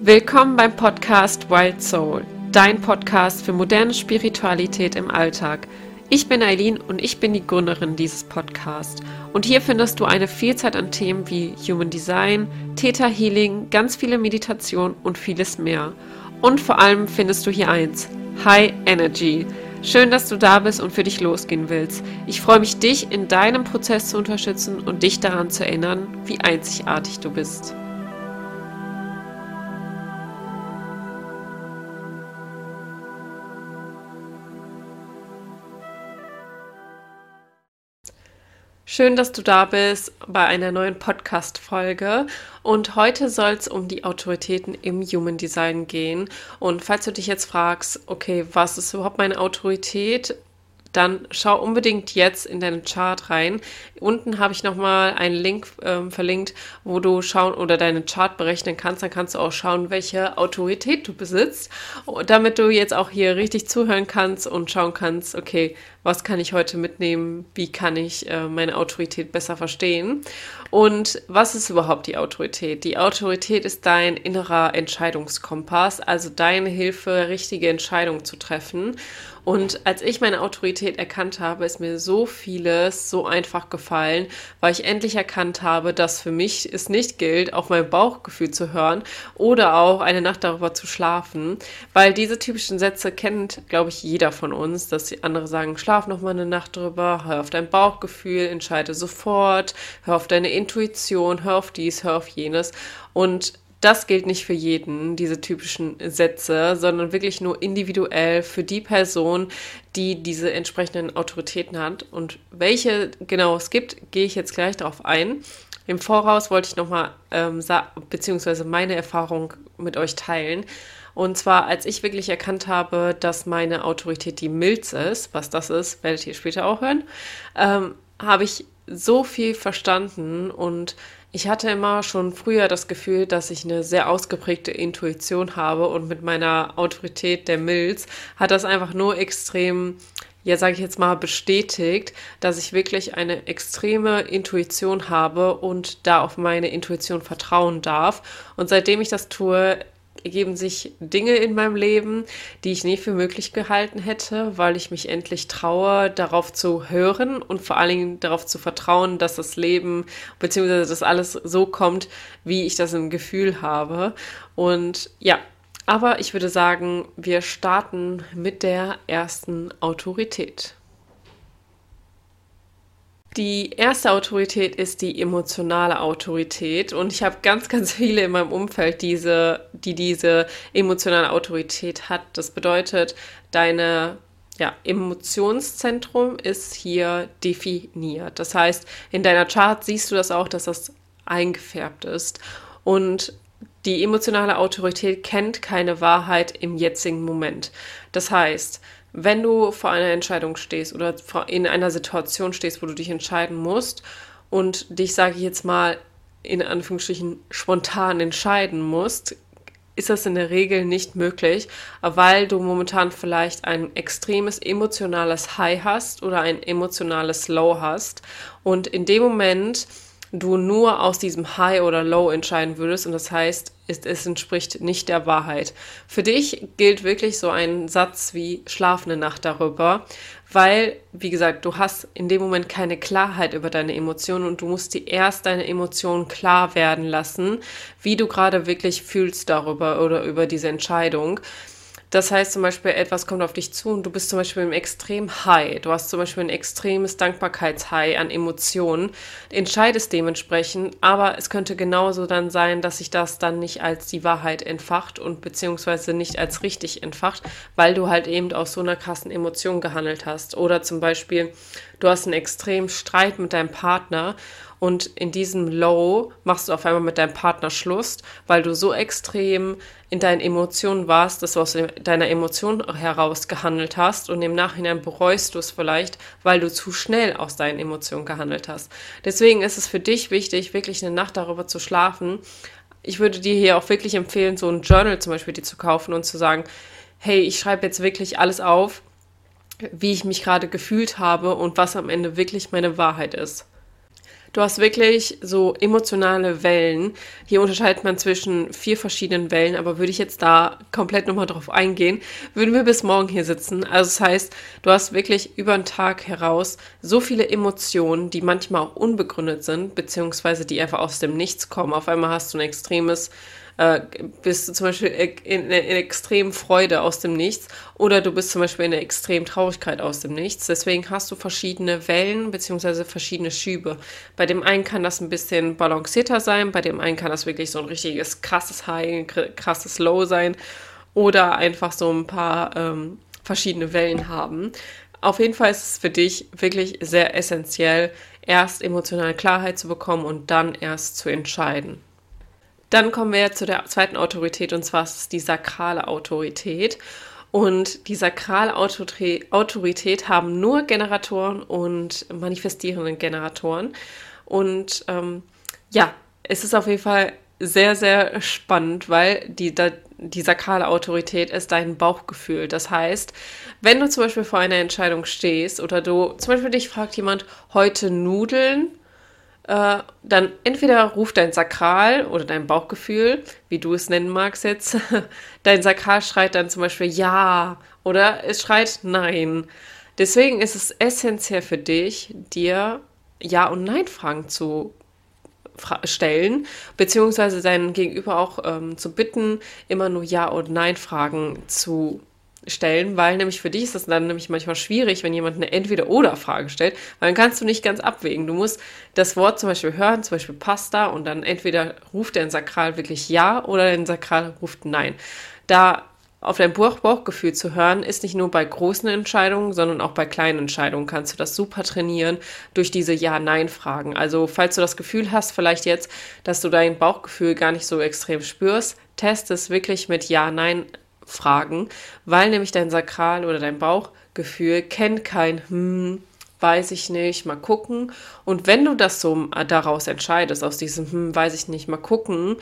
Willkommen beim Podcast Wild Soul, dein Podcast für moderne Spiritualität im Alltag. Ich bin Eileen und ich bin die Gründerin dieses Podcasts. Und hier findest du eine Vielzahl an Themen wie Human Design, Theta Healing, ganz viele Meditation und vieles mehr. Und vor allem findest du hier eins: High Energy. Schön, dass du da bist und für dich losgehen willst. Ich freue mich, dich in deinem Prozess zu unterstützen und dich daran zu erinnern, wie einzigartig du bist. Schön, dass du da bist bei einer neuen Podcast-Folge. Und heute soll es um die Autoritäten im Human Design gehen. Und falls du dich jetzt fragst, okay, was ist überhaupt meine Autorität? dann schau unbedingt jetzt in deinen Chart rein. Unten habe ich nochmal einen Link ähm, verlinkt, wo du schauen oder deinen Chart berechnen kannst. Dann kannst du auch schauen, welche Autorität du besitzt, damit du jetzt auch hier richtig zuhören kannst und schauen kannst, okay, was kann ich heute mitnehmen, wie kann ich äh, meine Autorität besser verstehen. Und was ist überhaupt die Autorität? Die Autorität ist dein innerer Entscheidungskompass, also deine Hilfe, richtige Entscheidungen zu treffen. Und als ich meine Autorität erkannt habe, ist mir so vieles so einfach gefallen, weil ich endlich erkannt habe, dass für mich es nicht gilt, auf mein Bauchgefühl zu hören oder auch eine Nacht darüber zu schlafen, weil diese typischen Sätze kennt, glaube ich, jeder von uns, dass die andere sagen, schlaf noch mal eine Nacht drüber, hör auf dein Bauchgefühl, entscheide sofort, hör auf deine Intuition, hör auf dies, hör auf jenes und das gilt nicht für jeden, diese typischen Sätze, sondern wirklich nur individuell für die Person, die diese entsprechenden Autoritäten hat. Und welche genau es gibt, gehe ich jetzt gleich darauf ein. Im Voraus wollte ich nochmal, ähm, beziehungsweise meine Erfahrung mit euch teilen. Und zwar, als ich wirklich erkannt habe, dass meine Autorität die Milz ist, was das ist, werdet ihr später auch hören, ähm, habe ich so viel verstanden und ich hatte immer schon früher das Gefühl, dass ich eine sehr ausgeprägte Intuition habe und mit meiner Autorität der Milz hat das einfach nur extrem, ja, sage ich jetzt mal, bestätigt, dass ich wirklich eine extreme Intuition habe und da auf meine Intuition vertrauen darf. Und seitdem ich das tue, ergeben sich Dinge in meinem Leben, die ich nie für möglich gehalten hätte, weil ich mich endlich traue, darauf zu hören und vor allen Dingen darauf zu vertrauen, dass das Leben bzw. dass alles so kommt, wie ich das im Gefühl habe. Und ja, aber ich würde sagen, wir starten mit der ersten Autorität. Die erste Autorität ist die emotionale Autorität und ich habe ganz, ganz viele in meinem Umfeld, diese, die diese emotionale Autorität hat. Das bedeutet, deine ja, Emotionszentrum ist hier definiert. Das heißt, in deiner Chart siehst du das auch, dass das eingefärbt ist. Und die emotionale Autorität kennt keine Wahrheit im jetzigen Moment. Das heißt, wenn du vor einer Entscheidung stehst oder in einer Situation stehst, wo du dich entscheiden musst und dich, sage ich jetzt mal, in Anführungsstrichen spontan entscheiden musst, ist das in der Regel nicht möglich, weil du momentan vielleicht ein extremes emotionales High hast oder ein emotionales Low hast. Und in dem Moment du nur aus diesem High oder Low entscheiden würdest und das heißt, es, entspricht nicht der Wahrheit. Für dich gilt wirklich so ein Satz wie schlafende Nacht darüber, weil, wie gesagt, du hast in dem Moment keine Klarheit über deine Emotionen und du musst dir erst deine Emotionen klar werden lassen, wie du gerade wirklich fühlst darüber oder über diese Entscheidung. Das heißt zum Beispiel, etwas kommt auf dich zu und du bist zum Beispiel im extrem High. Du hast zum Beispiel ein extremes Dankbarkeitshigh an Emotionen, entscheidest dementsprechend, aber es könnte genauso dann sein, dass sich das dann nicht als die Wahrheit entfacht und beziehungsweise nicht als richtig entfacht, weil du halt eben aus so einer krassen Emotion gehandelt hast. Oder zum Beispiel, du hast einen extremen Streit mit deinem Partner und in diesem Low machst du auf einmal mit deinem Partner Schluss, weil du so extrem in deinen Emotionen warst, dass du aus deiner Emotion heraus gehandelt hast und im Nachhinein bereust du es vielleicht, weil du zu schnell aus deinen Emotionen gehandelt hast. Deswegen ist es für dich wichtig, wirklich eine Nacht darüber zu schlafen. Ich würde dir hier auch wirklich empfehlen, so ein Journal zum Beispiel dir zu kaufen und zu sagen, hey, ich schreibe jetzt wirklich alles auf, wie ich mich gerade gefühlt habe und was am Ende wirklich meine Wahrheit ist. Du hast wirklich so emotionale Wellen. Hier unterscheidet man zwischen vier verschiedenen Wellen, aber würde ich jetzt da komplett nochmal drauf eingehen, würden wir bis morgen hier sitzen. Also das heißt, du hast wirklich über den Tag heraus so viele Emotionen, die manchmal auch unbegründet sind, beziehungsweise die einfach aus dem Nichts kommen. Auf einmal hast du ein extremes äh, bist du zum Beispiel in, in, extrem Freude aus dem Nichts oder du bist zum Beispiel in der extrem Traurigkeit aus dem Nichts. Deswegen hast du verschiedene Wellen beziehungsweise verschiedene Schübe. Bei dem einen kann das ein bisschen balancierter sein, bei dem einen kann das wirklich so ein richtiges krasses High, krasses Low sein oder einfach so ein paar ähm, verschiedene Wellen haben. Auf jeden Fall ist es für dich wirklich sehr essentiell, erst emotionale Klarheit zu bekommen und dann erst zu entscheiden. Dann kommen wir zu der zweiten Autorität und zwar ist es die sakrale Autorität. Und die sakrale Autorität haben nur Generatoren und manifestierende Generatoren. Und ähm, ja, es ist auf jeden Fall sehr, sehr spannend, weil die, die sakrale Autorität ist dein Bauchgefühl. Das heißt, wenn du zum Beispiel vor einer Entscheidung stehst oder du zum Beispiel dich fragt jemand, heute Nudeln äh, dann entweder ruft dein Sakral oder dein Bauchgefühl, wie du es nennen magst jetzt, dein Sakral schreit dann zum Beispiel Ja oder es schreit Nein. Deswegen ist es essentiell für dich, dir Ja- und Nein-Fragen zu stellen, beziehungsweise deinen Gegenüber auch ähm, zu bitten, immer nur Ja- und Nein-Fragen zu stellen, weil nämlich für dich ist es dann nämlich manchmal schwierig, wenn jemand eine Entweder-Oder-Frage stellt, weil dann kannst du nicht ganz abwägen. Du musst das Wort zum Beispiel hören, zum Beispiel Pasta, und dann entweder ruft dein Sakral wirklich Ja oder dein Sakral ruft Nein. Da auf dein Bauch Bauchgefühl zu hören, ist nicht nur bei großen Entscheidungen, sondern auch bei kleinen Entscheidungen kannst du das super trainieren durch diese Ja-Nein-Fragen. Also falls du das Gefühl hast, vielleicht jetzt, dass du dein Bauchgefühl gar nicht so extrem spürst, test es wirklich mit Ja-Nein fragen, weil nämlich dein Sakral oder dein Bauchgefühl kennt kein hm, weiß ich nicht, mal gucken. Und wenn du das so äh, daraus entscheidest, aus diesem hm, weiß ich nicht, mal gucken,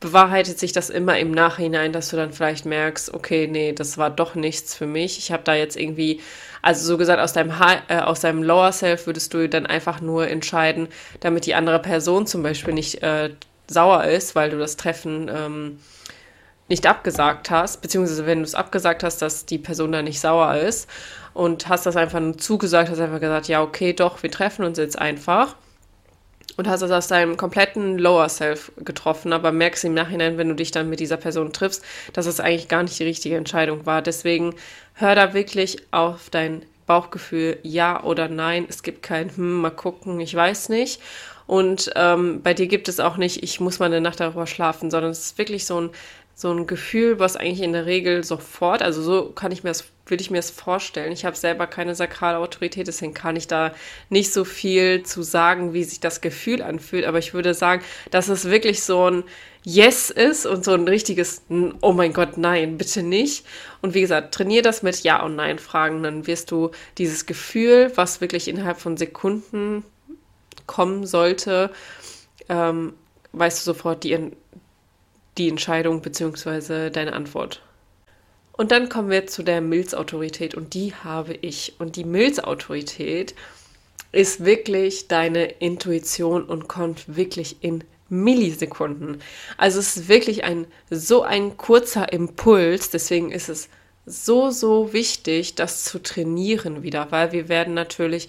bewahrheitet sich das immer im Nachhinein, dass du dann vielleicht merkst, okay, nee, das war doch nichts für mich. Ich habe da jetzt irgendwie, also so gesagt, aus deinem, äh, aus deinem Lower Self würdest du dann einfach nur entscheiden, damit die andere Person zum Beispiel nicht äh, sauer ist, weil du das Treffen ähm, nicht abgesagt hast, beziehungsweise wenn du es abgesagt hast, dass die Person da nicht sauer ist und hast das einfach nur zugesagt, hast einfach gesagt, ja, okay, doch, wir treffen uns jetzt einfach und hast das aus deinem kompletten Lower Self getroffen, aber merkst im Nachhinein, wenn du dich dann mit dieser Person triffst, dass es eigentlich gar nicht die richtige Entscheidung war. Deswegen hör da wirklich auf dein Bauchgefühl, ja oder nein. Es gibt kein, hm, mal gucken, ich weiß nicht. Und ähm, bei dir gibt es auch nicht, ich muss mal eine Nacht darüber schlafen, sondern es ist wirklich so ein so ein Gefühl, was eigentlich in der Regel sofort, also so kann ich mir das, würde ich mir das vorstellen. Ich habe selber keine sakrale Autorität, deswegen kann ich da nicht so viel zu sagen, wie sich das Gefühl anfühlt. Aber ich würde sagen, dass es wirklich so ein Yes ist und so ein richtiges Oh mein Gott, nein, bitte nicht. Und wie gesagt, trainier das mit Ja und Nein Fragen, dann wirst du dieses Gefühl, was wirklich innerhalb von Sekunden kommen sollte, ähm, weißt du sofort, die, die Entscheidung bzw. deine Antwort. Und dann kommen wir zu der Milzautorität und die habe ich. Und die Milzautorität ist wirklich deine Intuition und kommt wirklich in Millisekunden. Also es ist wirklich ein so ein kurzer Impuls, deswegen ist es so, so wichtig, das zu trainieren wieder, weil wir werden natürlich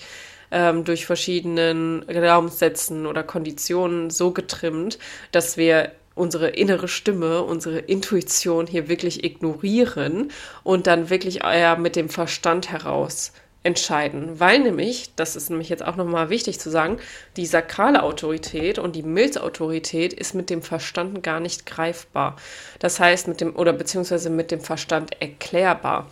ähm, durch verschiedenen Glaubenssätzen oder Konditionen so getrimmt, dass wir unsere innere Stimme, unsere Intuition hier wirklich ignorieren und dann wirklich eher mit dem Verstand heraus entscheiden, weil nämlich, das ist nämlich jetzt auch nochmal wichtig zu sagen, die sakrale Autorität und die Milzautorität ist mit dem Verstand gar nicht greifbar. Das heißt, mit dem, oder beziehungsweise mit dem Verstand erklärbar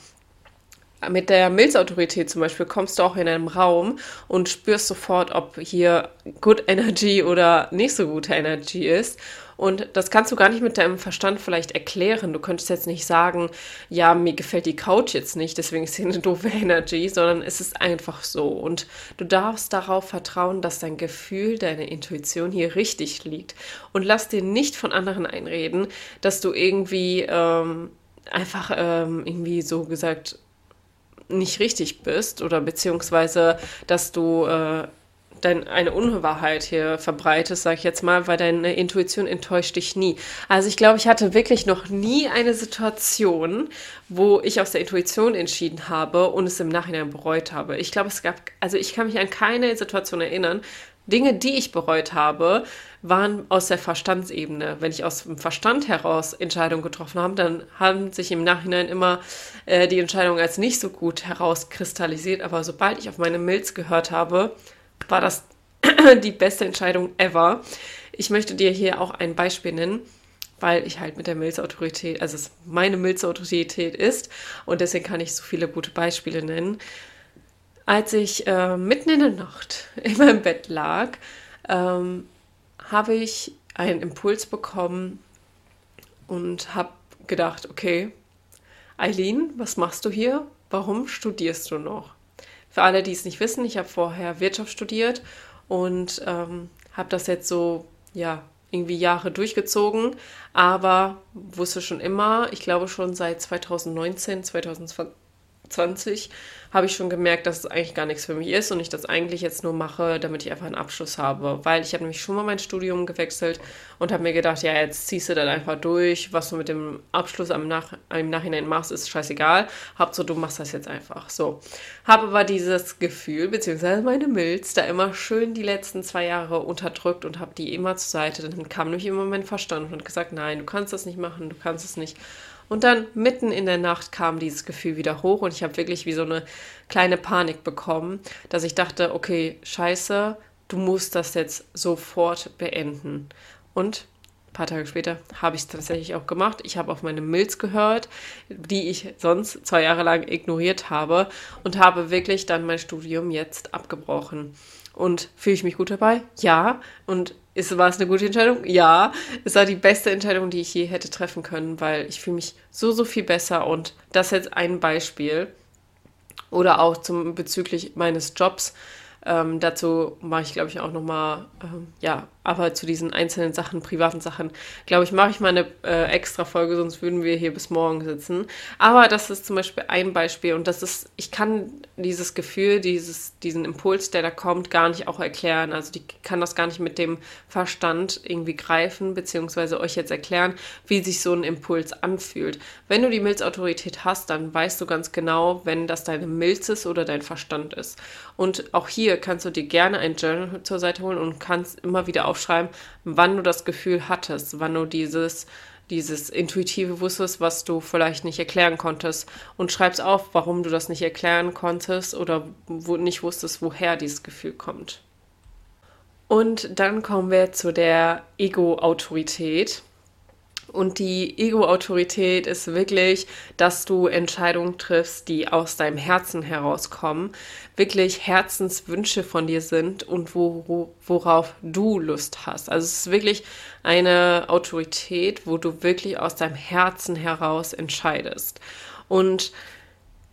mit der Milzautorität zum Beispiel kommst du auch in einem Raum und spürst sofort, ob hier Good Energy oder nicht so gute Energy ist. Und das kannst du gar nicht mit deinem Verstand vielleicht erklären. Du könntest jetzt nicht sagen, ja, mir gefällt die Couch jetzt nicht, deswegen ist hier eine doofe Energy, sondern es ist einfach so. Und du darfst darauf vertrauen, dass dein Gefühl, deine Intuition hier richtig liegt. Und lass dir nicht von anderen einreden, dass du irgendwie ähm, einfach ähm, irgendwie so gesagt nicht richtig bist oder beziehungsweise, dass du äh, dein, eine Unwahrheit hier verbreitest, sag ich jetzt mal, weil deine Intuition enttäuscht dich nie. Also ich glaube, ich hatte wirklich noch nie eine Situation, wo ich aus der Intuition entschieden habe und es im Nachhinein bereut habe. Ich glaube, es gab, also ich kann mich an keine Situation erinnern. Dinge, die ich bereut habe, waren aus der Verstandsebene. Wenn ich aus dem Verstand heraus Entscheidungen getroffen habe, dann haben sich im Nachhinein immer äh, die Entscheidungen als nicht so gut herauskristallisiert. Aber sobald ich auf meine Milz gehört habe, war das die beste Entscheidung ever. Ich möchte dir hier auch ein Beispiel nennen, weil ich halt mit der Milzautorität, also es meine Milzautorität ist und deswegen kann ich so viele gute Beispiele nennen. Als ich äh, mitten in der Nacht in meinem Bett lag, ähm, habe ich einen Impuls bekommen und habe gedacht, okay, Eileen, was machst du hier? Warum studierst du noch? Für alle, die es nicht wissen, ich habe vorher Wirtschaft studiert und ähm, habe das jetzt so, ja, irgendwie Jahre durchgezogen, aber wusste schon immer, ich glaube schon seit 2019, 2020, habe ich schon gemerkt, dass es eigentlich gar nichts für mich ist und ich das eigentlich jetzt nur mache, damit ich einfach einen Abschluss habe. Weil ich habe nämlich schon mal mein Studium gewechselt und habe mir gedacht, ja, jetzt ziehst du dann einfach durch. Was du mit dem Abschluss am Nach im Nachhinein machst, ist scheißegal. Hauptsache, du machst das jetzt einfach. So. Habe aber dieses Gefühl, beziehungsweise meine Milz, da immer schön die letzten zwei Jahre unterdrückt und habe die immer zur Seite. Dann kam nämlich immer mein Verstand und gesagt, nein, du kannst das nicht machen, du kannst es nicht. Und dann mitten in der Nacht kam dieses Gefühl wieder hoch und ich habe wirklich wie so eine kleine Panik bekommen, dass ich dachte, okay, scheiße, du musst das jetzt sofort beenden. Und ein paar Tage später habe ich es tatsächlich auch gemacht. Ich habe auf meine Milz gehört, die ich sonst zwei Jahre lang ignoriert habe und habe wirklich dann mein Studium jetzt abgebrochen. Und fühle ich mich gut dabei? Ja. Und ist, war es eine gute Entscheidung? Ja. Es war die beste Entscheidung, die ich je hätte treffen können, weil ich fühle mich so, so viel besser. Und das jetzt ein Beispiel. Oder auch zum, bezüglich meines Jobs. Ähm, dazu mache ich, glaube ich, auch nochmal, ähm, ja, aber zu diesen einzelnen Sachen, privaten Sachen, glaube ich, mache ich mal eine äh, extra Folge, sonst würden wir hier bis morgen sitzen. Aber das ist zum Beispiel ein Beispiel und das ist, ich kann dieses Gefühl, dieses, diesen Impuls, der da kommt, gar nicht auch erklären. Also ich kann das gar nicht mit dem Verstand irgendwie greifen, beziehungsweise euch jetzt erklären, wie sich so ein Impuls anfühlt. Wenn du die Milzautorität hast, dann weißt du ganz genau, wenn das deine Milz ist oder dein Verstand ist. Und auch hier kannst du dir gerne ein Journal zur Seite holen und kannst immer wieder aufschreiben, wann du das Gefühl hattest, wann du dieses, dieses intuitive wusstest, was du vielleicht nicht erklären konntest. Und schreibst auf, warum du das nicht erklären konntest oder wo, nicht wusstest, woher dieses Gefühl kommt. Und dann kommen wir zu der Ego-Autorität. Und die Ego-Autorität ist wirklich, dass du Entscheidungen triffst, die aus deinem Herzen herauskommen, wirklich Herzenswünsche von dir sind und wo, worauf du Lust hast. Also es ist wirklich eine Autorität, wo du wirklich aus deinem Herzen heraus entscheidest. Und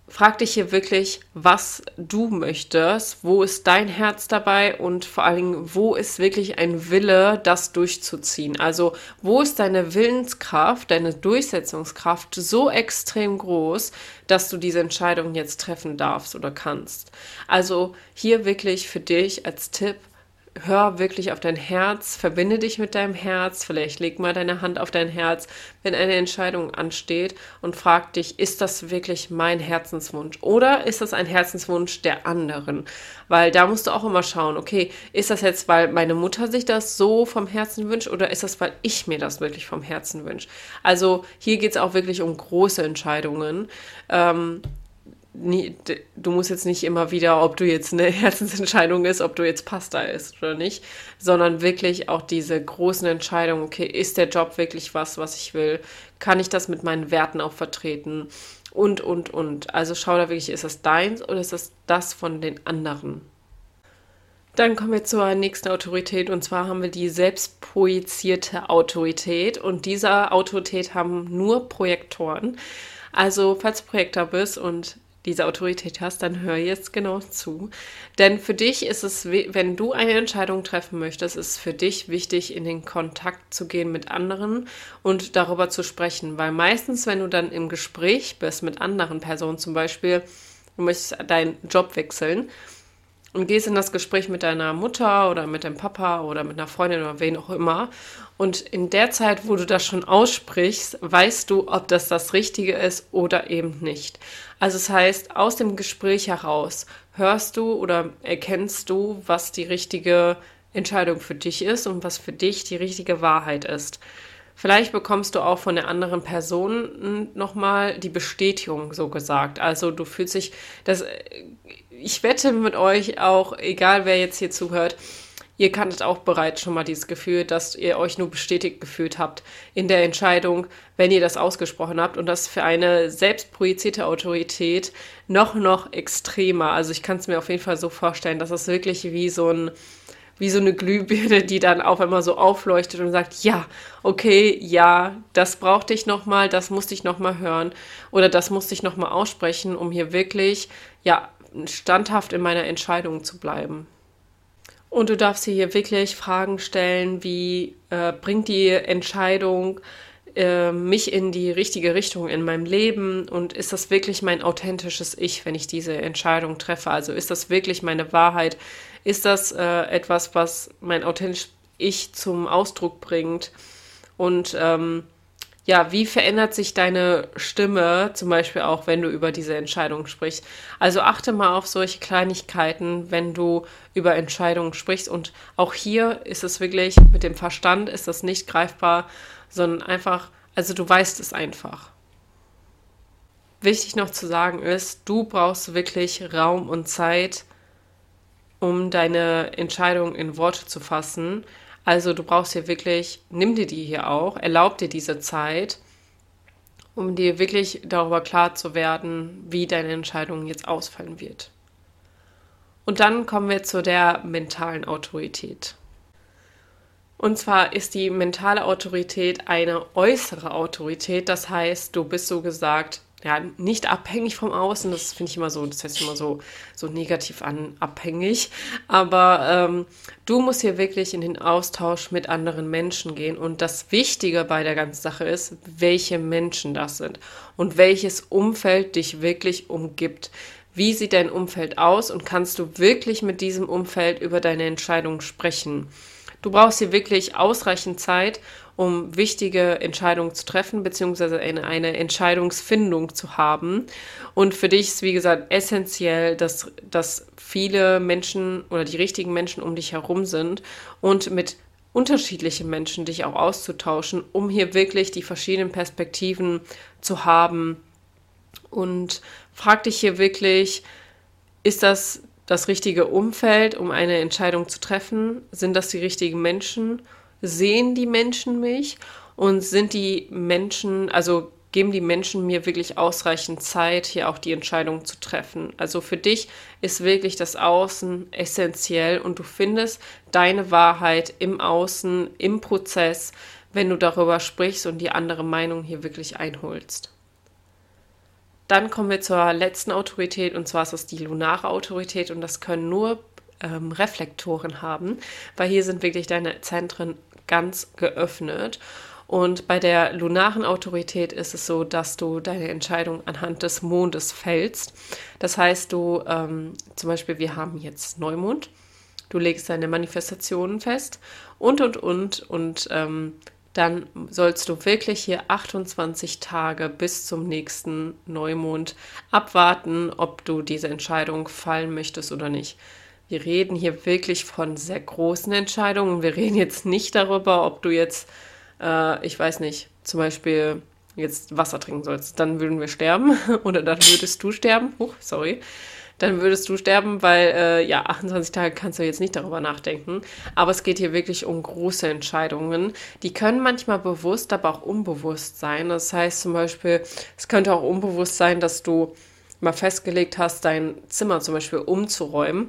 frag dich hier wirklich, was du möchtest, wo ist dein Herz dabei und vor allen Dingen, wo ist wirklich ein Wille, das durchzuziehen? Also, wo ist deine Willenskraft, deine Durchsetzungskraft so extrem groß, dass du diese Entscheidung jetzt treffen darfst oder kannst? Also, hier wirklich für dich als Tipp, hör wirklich auf dein Herz, verbinde dich mit deinem Herz, vielleicht leg mal deine Hand auf dein Herz, wenn eine Entscheidung ansteht und frag dich, ist das wirklich mein Herzenswunsch oder ist das ein Herzenswunsch der anderen? Weil da musst du auch immer schauen, okay, ist das jetzt, weil meine Mutter sich das so vom Herzen wünscht oder ist das, weil ich mir das wirklich vom Herzen wünsche? Also hier geht es auch wirklich um große Entscheidungen. Ähm, nie, du musst jetzt nicht immer wieder, ob du jetzt eine Herzensentscheidung ist, ob du jetzt Pasta isst oder nicht, sondern wirklich auch diese großen Entscheidungen, okay, ist der Job wirklich was, was ich will? Kann ich das mit meinen Werten auch vertreten? Und, und, und. Also schau da wirklich, ist das deins oder ist das das von den anderen? Dann kommen wir zur nächsten Autorität und zwar haben wir die selbstprojizierte Autorität und diese Autorität haben nur Projektoren. Also falls du Projektor bist und diese Autorität hast, dann hör jetzt genau zu. Denn für dich ist es, wenn du eine Entscheidung treffen möchtest, ist für dich wichtig, in den Kontakt zu gehen mit anderen und darüber zu sprechen. Weil meistens, wenn du dann im Gespräch bist mit anderen Personen, zum Beispiel, du möchtest deinen Job wechseln, und gehst in das Gespräch mit deiner Mutter oder mit deinem Papa oder mit einer Freundin oder wen auch immer. Und in der Zeit, wo du das schon aussprichst, weißt du, ob das das Richtige ist oder eben nicht. Also es das heißt, aus dem Gespräch heraus hörst du oder erkennst du, was die richtige Entscheidung für dich ist und was für dich die richtige Wahrheit ist. Vielleicht bekommst du auch von der anderen Person nochmal die Bestätigung, so gesagt. Also du fühlst dich, das, ich wette mit euch auch, egal wer jetzt hier zuhört, ihr kanntet auch bereits schon mal dieses Gefühl, dass ihr euch nur bestätigt gefühlt habt in der Entscheidung, wenn ihr das ausgesprochen habt. Und das für eine selbstprojizierte Autorität noch, noch extremer. Also ich kann es mir auf jeden Fall so vorstellen, dass es wirklich wie so ein wie so eine Glühbirne, die dann auf einmal so aufleuchtet und sagt, ja, okay, ja, das brauchte ich nochmal, das musste ich nochmal hören oder das musste ich nochmal aussprechen, um hier wirklich, ja, standhaft in meiner Entscheidung zu bleiben. Und du darfst hier wirklich Fragen stellen, wie äh, bringt die Entscheidung äh, mich in die richtige Richtung in meinem Leben und ist das wirklich mein authentisches Ich, wenn ich diese Entscheidung treffe? Also ist das wirklich meine Wahrheit? Ist das äh, etwas, was mein authentisches Ich zum Ausdruck bringt? Und ähm, ja, wie verändert sich deine Stimme, zum Beispiel auch, wenn du über diese Entscheidung sprichst? Also achte mal auf solche Kleinigkeiten, wenn du über Entscheidungen sprichst. Und auch hier ist es wirklich, mit dem Verstand ist das nicht greifbar, sondern einfach, also du weißt es einfach. Wichtig noch zu sagen ist, du brauchst wirklich Raum und Zeit, um deine Entscheidung in Worte zu fassen. Also du brauchst hier wirklich, nimm dir die hier auch, erlaub dir diese Zeit, um dir wirklich darüber klar zu werden, wie deine Entscheidung jetzt ausfallen wird. Und dann kommen wir zu der mentalen Autorität. Und zwar ist die mentale Autorität eine äußere Autorität. Das heißt, du bist so gesagt ja, nicht abhängig vom Außen, das finde ich immer so, das heißt immer so, so negativ an, abhängig. Aber ähm, du musst hier wirklich in den Austausch mit anderen Menschen gehen. Und das Wichtige bei der ganzen Sache ist, welche Menschen das sind und welches Umfeld dich wirklich umgibt. Wie sieht dein Umfeld aus und kannst du wirklich mit diesem Umfeld über deine Entscheidung sprechen? Du brauchst hier wirklich ausreichend Zeit, um wichtige Entscheidungen zu treffen, beziehungsweise eine, eine Entscheidungsfindung zu haben. Und für dich ist, wie gesagt, essentiell, dass, dass viele Menschen oder die richtigen Menschen um dich herum sind und mit unterschiedlichen Menschen dich auch auszutauschen, um hier wirklich die verschiedenen Perspektiven zu haben. Und frag dich hier wirklich, ist das das richtige Umfeld, um eine Entscheidung zu treffen? Sind das die richtigen Menschen? Sehen die Menschen mich? Und sind die Menschen, also geben die Menschen mir wirklich ausreichend Zeit, hier auch die Entscheidung zu treffen? Also für dich ist wirklich das Außen essentiell und du findest deine Wahrheit im Außen, im Prozess, wenn du darüber sprichst und die andere Meinung hier wirklich einholst. Dann kommen wir zur letzten Autorität und zwar ist es die lunare Autorität und das können nur ähm, Reflektoren haben, weil hier sind wirklich deine Zentren ganz geöffnet. Und bei der lunaren Autorität ist es so, dass du deine Entscheidung anhand des Mondes fällst. Das heißt, du ähm, zum Beispiel, wir haben jetzt Neumond, du legst deine Manifestationen fest und und und und ähm, dann sollst du wirklich hier 28 Tage bis zum nächsten Neumond abwarten, ob du diese Entscheidung fallen möchtest oder nicht. Wir reden hier wirklich von sehr großen Entscheidungen. Wir reden jetzt nicht darüber, ob du jetzt, äh, ich weiß nicht, zum Beispiel jetzt Wasser trinken sollst. Dann würden wir sterben oder dann würdest du sterben. Huch, sorry dann würdest du sterben, weil äh, ja, 28 Tage kannst du jetzt nicht darüber nachdenken. Aber es geht hier wirklich um große Entscheidungen. Die können manchmal bewusst, aber auch unbewusst sein. Das heißt zum Beispiel, es könnte auch unbewusst sein, dass du mal festgelegt hast, dein Zimmer zum Beispiel umzuräumen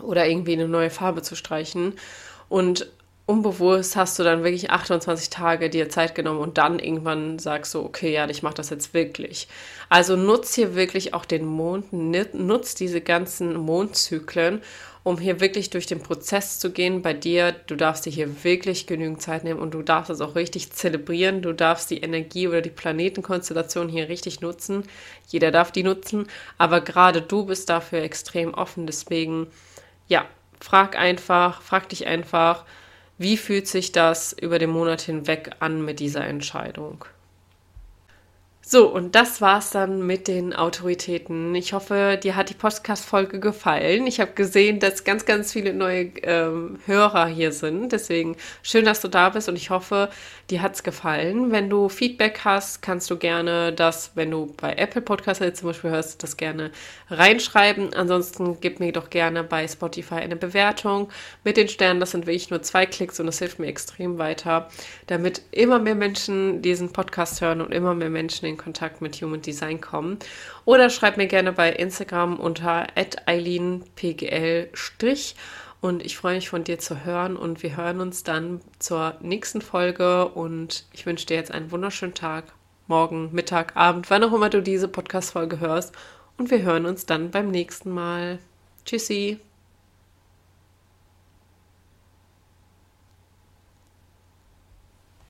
oder irgendwie eine neue Farbe zu streichen. Und unbewusst hast du dann wirklich 28 Tage dir Zeit genommen und dann irgendwann sagst du, okay, ja, ich mache das jetzt wirklich. Also nutz hier wirklich auch den Mond, nutz diese ganzen Mondzyklen, um hier wirklich durch den Prozess zu gehen bei dir. Du darfst dir hier wirklich genügend Zeit nehmen und du darfst es auch richtig zelebrieren. Du darfst die Energie oder die Planetenkonstellation hier richtig nutzen. Jeder darf die nutzen, aber gerade du bist dafür extrem offen. Deswegen ja, frag einfach, frag dich einfach, wie fühlt sich das über den Monat hinweg an mit dieser Entscheidung? So, und das war's dann mit den Autoritäten. Ich hoffe, dir hat die Podcast-Folge gefallen. Ich habe gesehen, dass ganz, ganz viele neue ähm, Hörer hier sind. Deswegen schön, dass du da bist und ich hoffe, dir hat's gefallen. Wenn du Feedback hast, kannst du gerne das, wenn du bei Apple Podcasts zum Beispiel hörst, das gerne reinschreiben. Ansonsten gib mir doch gerne bei Spotify eine Bewertung mit den Sternen. Das sind wirklich nur zwei Klicks und das hilft mir extrem weiter, damit immer mehr Menschen diesen Podcast hören und immer mehr Menschen in Kontakt mit Human Design kommen. Oder schreib mir gerne bei Instagram unter eileenpgl- und ich freue mich von dir zu hören und wir hören uns dann zur nächsten Folge und ich wünsche dir jetzt einen wunderschönen Tag, morgen, Mittag, Abend, wann auch immer du diese Podcast-Folge hörst und wir hören uns dann beim nächsten Mal. Tschüssi!